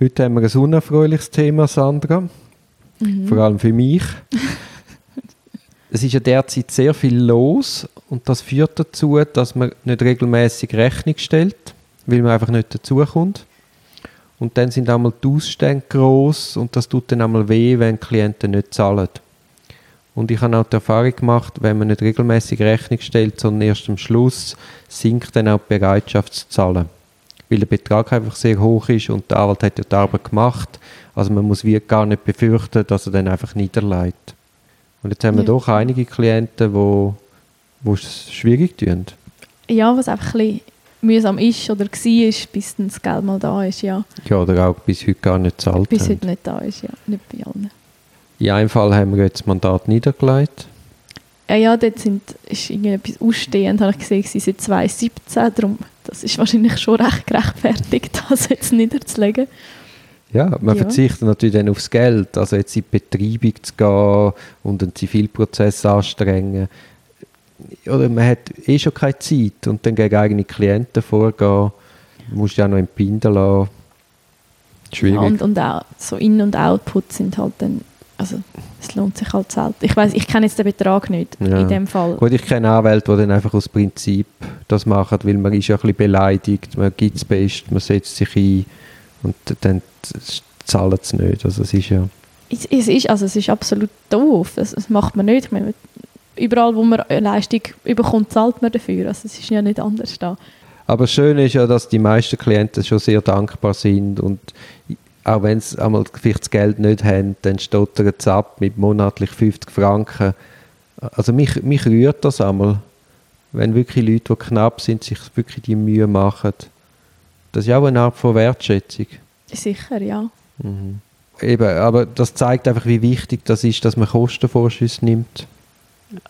Heute haben wir ein unerfreuliches Thema, Sandra. Mhm. Vor allem für mich. es ist ja derzeit sehr viel los und das führt dazu, dass man nicht regelmäßig Rechnung stellt, weil man einfach nicht dazukommt. Und dann sind einmal die Ausstände groß und das tut dann einmal weh, wenn die Klienten nicht zahlen. Und ich habe auch die Erfahrung gemacht, wenn man nicht regelmäßig Rechnung stellt, sondern erst am Schluss, sinkt dann auch die Bereitschaft zu zahlen. Weil der Betrag einfach sehr hoch ist und der Anwalt hat ja die Arbeit gemacht. Also man muss wie gar nicht befürchten, dass er dann einfach niederleidet. Und jetzt haben wir ja. doch einige Klienten, die wo es schwierig tun. Ja, was einfach ein bisschen mühsam ist oder war, bis dann das Geld mal da ist, ja. Ja, oder auch bis heute gar nicht zahlt Bis haben. heute nicht da ist, ja. Nicht bei allen. In einem Fall haben wir jetzt das Mandat niedergelegt. Ja, ja, dort sind, ist irgendetwas ausstehend, habe ich gesehen, seit 2017, darum, das ist wahrscheinlich schon recht gerechtfertigt, das jetzt niederzulegen. Ja, man ja. verzichtet natürlich dann aufs Geld, also jetzt in die Betreibung zu gehen und einen Zivilprozess anstrengen. Oder man hat eh schon keine Zeit und dann gegen eigene Klienten vorgehen, musst du ja noch entbinden lassen. Schwierig. Ja, und, und auch so In- und Output sind halt dann also es lohnt sich halt selten. Ich weiß, ich kenne jetzt den Betrag nicht ja. in dem Fall. Gut, ich kenne Anwälte, die dann einfach aus Prinzip das machen, weil man ist ja ein bisschen beleidigt, man gibt das Beste, man setzt sich ein und dann zahlen sie nicht. Also es ist ja... Es, es, ist, also es ist absolut doof. Das, das macht man nicht. Ich meine, überall, wo man eine Leistung überkommt, zahlt man dafür. Also es ist ja nicht anders da. Aber das Schöne ist ja, dass die meisten Klienten schon sehr dankbar sind und auch wenn sie einmal vielleicht das Geld nicht haben, dann stottern sie ab mit monatlich 50 Franken. Also mich, mich rührt das einmal, wenn wirklich Leute, die knapp sind, sich wirklich die Mühe machen. Das ist auch eine Art von Wertschätzung. Sicher, ja. Mhm. Eben, aber das zeigt einfach, wie wichtig das ist, dass man Kostenvorschüsse nimmt.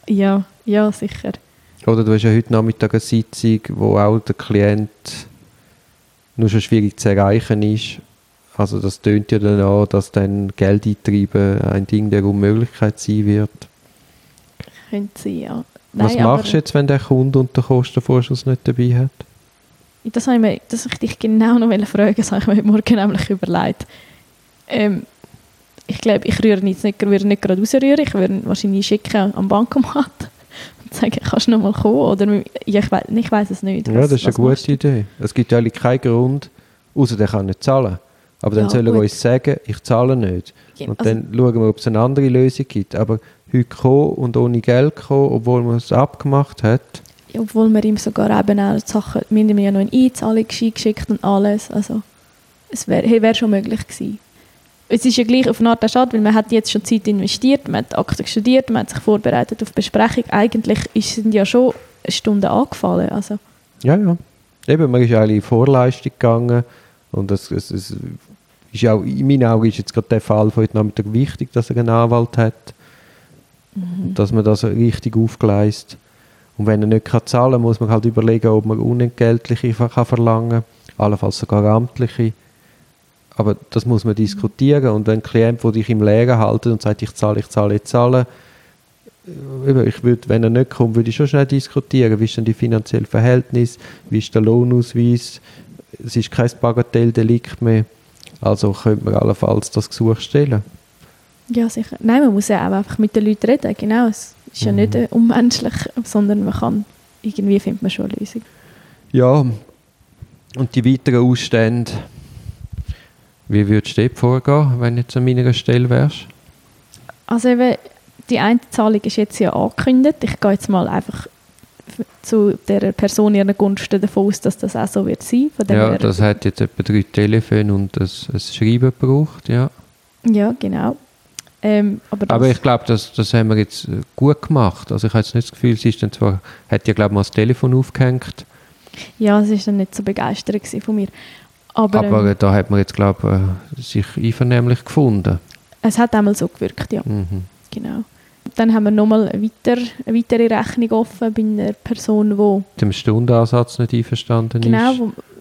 Ja, ja, sicher. Oder du hast ja heute Nachmittag eine Sitzung, wo auch der Klient nur schon schwierig zu erreichen ist also das tönt ja dann auch, dass dann Geld eintreiben ein Ding der Unmöglichkeit sein wird. Könnte sein, ja. Nein, Was machst du jetzt, wenn der Kunde und der Kostenvorschuss nicht dabei hat? Das habe ich, mir, das ich dich genau noch fragen das habe ich mir heute Morgen nämlich überlegt. Ähm, ich glaube, ich rühre nicht, nicht, würde nicht gerade rausrühren, ich würde wahrscheinlich schicken am Bankomat und sagen, kannst du noch mal kommen? Oder ich, weiß, ich weiß es nicht. Was, ja, das ist eine gute Idee. Es gibt eigentlich keinen Grund, außer der kann nicht zahlen. Aber dann ja, sollen wir uns sagen, ich zahle nicht. Ja, und also dann schauen wir, ob es eine andere Lösung gibt. Aber heute kommen und ohne Geld kommen, obwohl man es abgemacht hat. Ja, obwohl wir ihm sogar eben auch Sachen, wir haben ja noch eine Einzahlung geschickt und alles. Also es wäre wär schon möglich gewesen. Es ist ja gleich auf eine Art schade, weil man hat jetzt schon Zeit investiert, man hat Akten studiert, man hat sich vorbereitet auf Besprechung. Eigentlich sind ja schon Stunden angefallen. Also. Ja, ja. Eben, man ist eigentlich in Vorleistung gegangen und es, es, es ist auch, in meinen Augen ist jetzt gerade der Fall von heute Nachmittag wichtig, dass er einen Anwalt hat. Mhm. Dass man das richtig aufgleist. Und wenn er nicht kann zahlen kann, muss man halt überlegen, ob man unentgeltliche kann verlangen kann, allenfalls sogar amtliche. Aber das muss man diskutieren. Und wenn ein Klient, der dich im Leeren hält und sagt, ich zahle, ich zahle, ich zahle, äh, ich würde, wenn er nicht kommt, würde ich schon schnell diskutieren, wie ist denn die finanzielle Verhältnis, wie ist der Lohnausweis, es ist kein Bagatelldelikt mehr. Also könnte man allenfalls das Gesuch stellen. Ja, sicher. Nein, man muss ja auch einfach mit den Leuten reden. Genau, es ist ja nicht äh, unmenschlich, sondern man kann, irgendwie findet man schon eine Lösung. Ja, und die weiteren Ausstände, wie würdest du vorgehen, wenn du jetzt an meiner Stelle wärst? Also eben, die Einzahlung ist jetzt ja angekündigt. Ich gehe jetzt mal einfach zu der Person ihren Gunsten davon aus, dass das auch so wird sein. Von ja, das hat jetzt etwa drei Telefone und ein, ein Schreiben gebraucht, ja. Ja, genau. Ähm, aber, aber, ich glaube, das, das haben wir jetzt äh, gut gemacht. Also ich habe jetzt nicht das Gefühl, sie ist dann zwar, hat ja glaube ich mal das Telefon aufgehängt. Ja, sie war dann nicht so begeistert von mir. Aber, aber ähm, da hat man jetzt glaube ich äh, sich einvernehmlich gefunden. Es hat einmal so gewirkt, ja. Mhm. Genau. Dann haben wir nochmal eine, weiter, eine weitere Rechnung offen bei einer Person, die... Mit dem Stundenansatz nicht einverstanden genau, ist.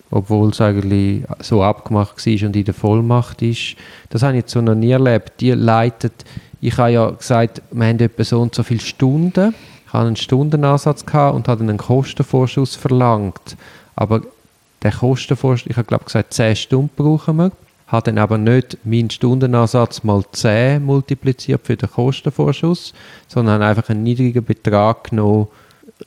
Obwohl es eigentlich so abgemacht war und in der Vollmacht ist. Das habe ich jetzt so noch nie erlebt. Die leitet... Ich habe ja gesagt, wir haben etwa so und so viele Stunden. Ich hatte einen Stundenansatz und habe einen Kostenvorschuss verlangt. Aber der Kostenvorschuss, ich habe glaube gesagt, 10 Stunden brauchen wir. Habe dann aber nicht meinen Stundenansatz mal 10 multipliziert für den Kostenvorschuss, sondern einfach einen niedrigen Betrag genommen.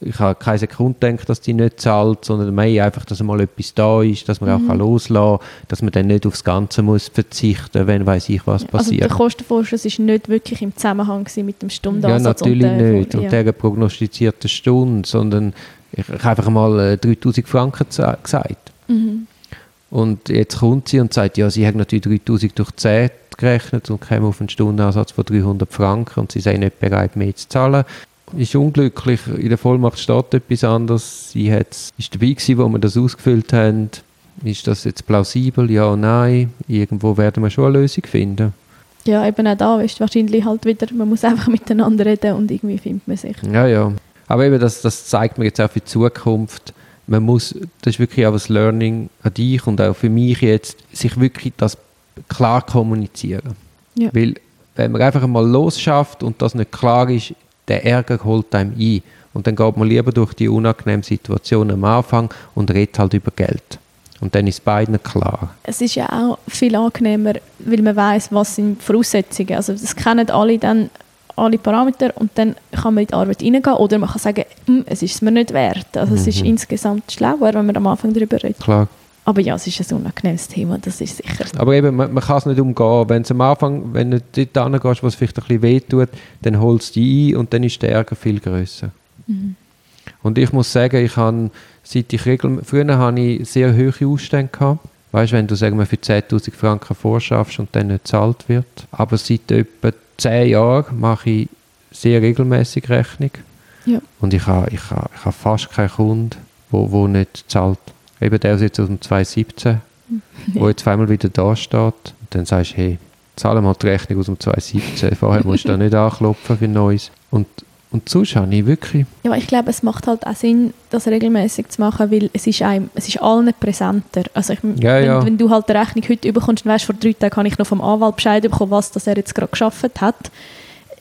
Ich habe keine Sekunde gedacht, dass die nicht zahlt, sondern mehr einfach, dass mal etwas da ist, dass man Mhm. auch loslassen kann, dass man dann nicht aufs Ganze muss verzichten wenn weiß ich, was Also passiert. der Kostenvorschuss war nicht wirklich im Zusammenhang mit dem Ja, Stundenansatz. natürlich und der, nicht. Und ja. dieser prognostizierten Stunde, sondern ich, ich habe einfach mal äh, 3000 Franken za- gesagt. Mhm. Und jetzt kommt sie und sagt, ja, sie hat natürlich 3000 durch 10 gerechnet und käme auf einen Stundenansatz von 300 Franken und sie sei nicht bereit, mehr zu zahlen. Ist unglücklich, in der Vollmacht steht etwas anderes. Sie hat, ist dabei gewesen, wo wir das ausgefüllt haben. Ist das jetzt plausibel? Ja, nein. Irgendwo werden wir schon eine Lösung finden. ja, eben auch da ist wahrscheinlich halt wieder, man muss einfach miteinander reden und irgendwie findet man sich. Ja, ja. Aber eben, das, das zeigt mir jetzt auch für die Zukunft. Man muss, das ist wirklich auch ein Learning an dich und auch für mich jetzt, sich wirklich das klar kommunizieren. Ja. Weil, wenn man einfach mal losschafft und das nicht klar ist, der Ärger holt einem ein. Und dann geht man lieber durch die unangenehme Situation am Anfang und redet halt über Geld. Und dann ist beiden klar. Es ist ja auch viel angenehmer, weil man weiß, was sind die Voraussetzungen. Also das kennen alle dann alle Parameter und dann kann man in die Arbeit reingehen oder man kann sagen, «Hm, es ist es mir nicht wert. Also es ist Mhm. insgesamt schlauer, wenn man am Anfang darüber redet. Klar. Aber ja, es ist ein unangenehmes Thema, das ist sicher. Aber eben, man, man kann es nicht umgehen. Wenn es am Anfang, wenn du dort hingehst, was vielleicht ein bisschen wehtut, dann holst du dich ein und dann ist der Ärger viel grösser. Und ich muss sagen, ich habe, seit ich regel, früher hatte ich sehr hohe Ausstände gehabt. Weißt du, wenn du sagen wir, für 10.000 Franken vorschaffst und dann nicht gezahlt wird. Aber seit etwa 10 Jahren mache ich sehr regelmäßig Rechnung. Ja. Und ich habe, ich habe, ich habe fast keinen Kunden, wo, wo nicht zahlt. Eben der ist jetzt aus dem 2017, wo jetzt auf einmal wieder da steht. Und dann sagst du, hey, zahle mal die Rechnung aus dem 2017. Vorher musst du da nicht anklopfen für Neues. Und, und habe ich wirklich... Ja, ich glaube, es macht halt auch Sinn, das regelmäßig zu machen, weil es ist, einem, es ist allen präsenter. Also ich, Ja, wenn, ja. wenn du halt eine Rechnung heute bekommst, dann weißt vor drei Tagen habe ich noch vom Anwalt Bescheid bekommen, was das er jetzt gerade geschafft hat,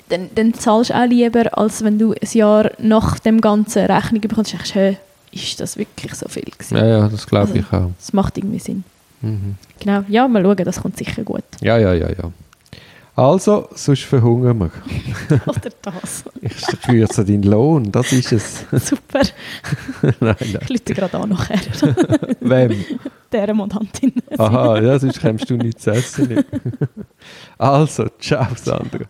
dann, dann zahlst du auch lieber, als wenn du ein Jahr nach dem ganzen Rechnung bekommst und denkst, ist das wirklich so viel gewesen? Ja, ja, das glaube Also- ich auch. Das macht irgendwie Sinn. Mhm. Genau, ja, mal schauen, das kommt sicher gut. Ja, ja, ja, ja. Also, sonst verhungern wir. Oder das. Ich kürze deinen Lohn, das ist es. Super. nein, nein. Ich lüte gerade an nachher. Wem? Dieser Mandantin. Aha, ja, sonst kommst du nicht zu essen. Also, ciao, Sandra.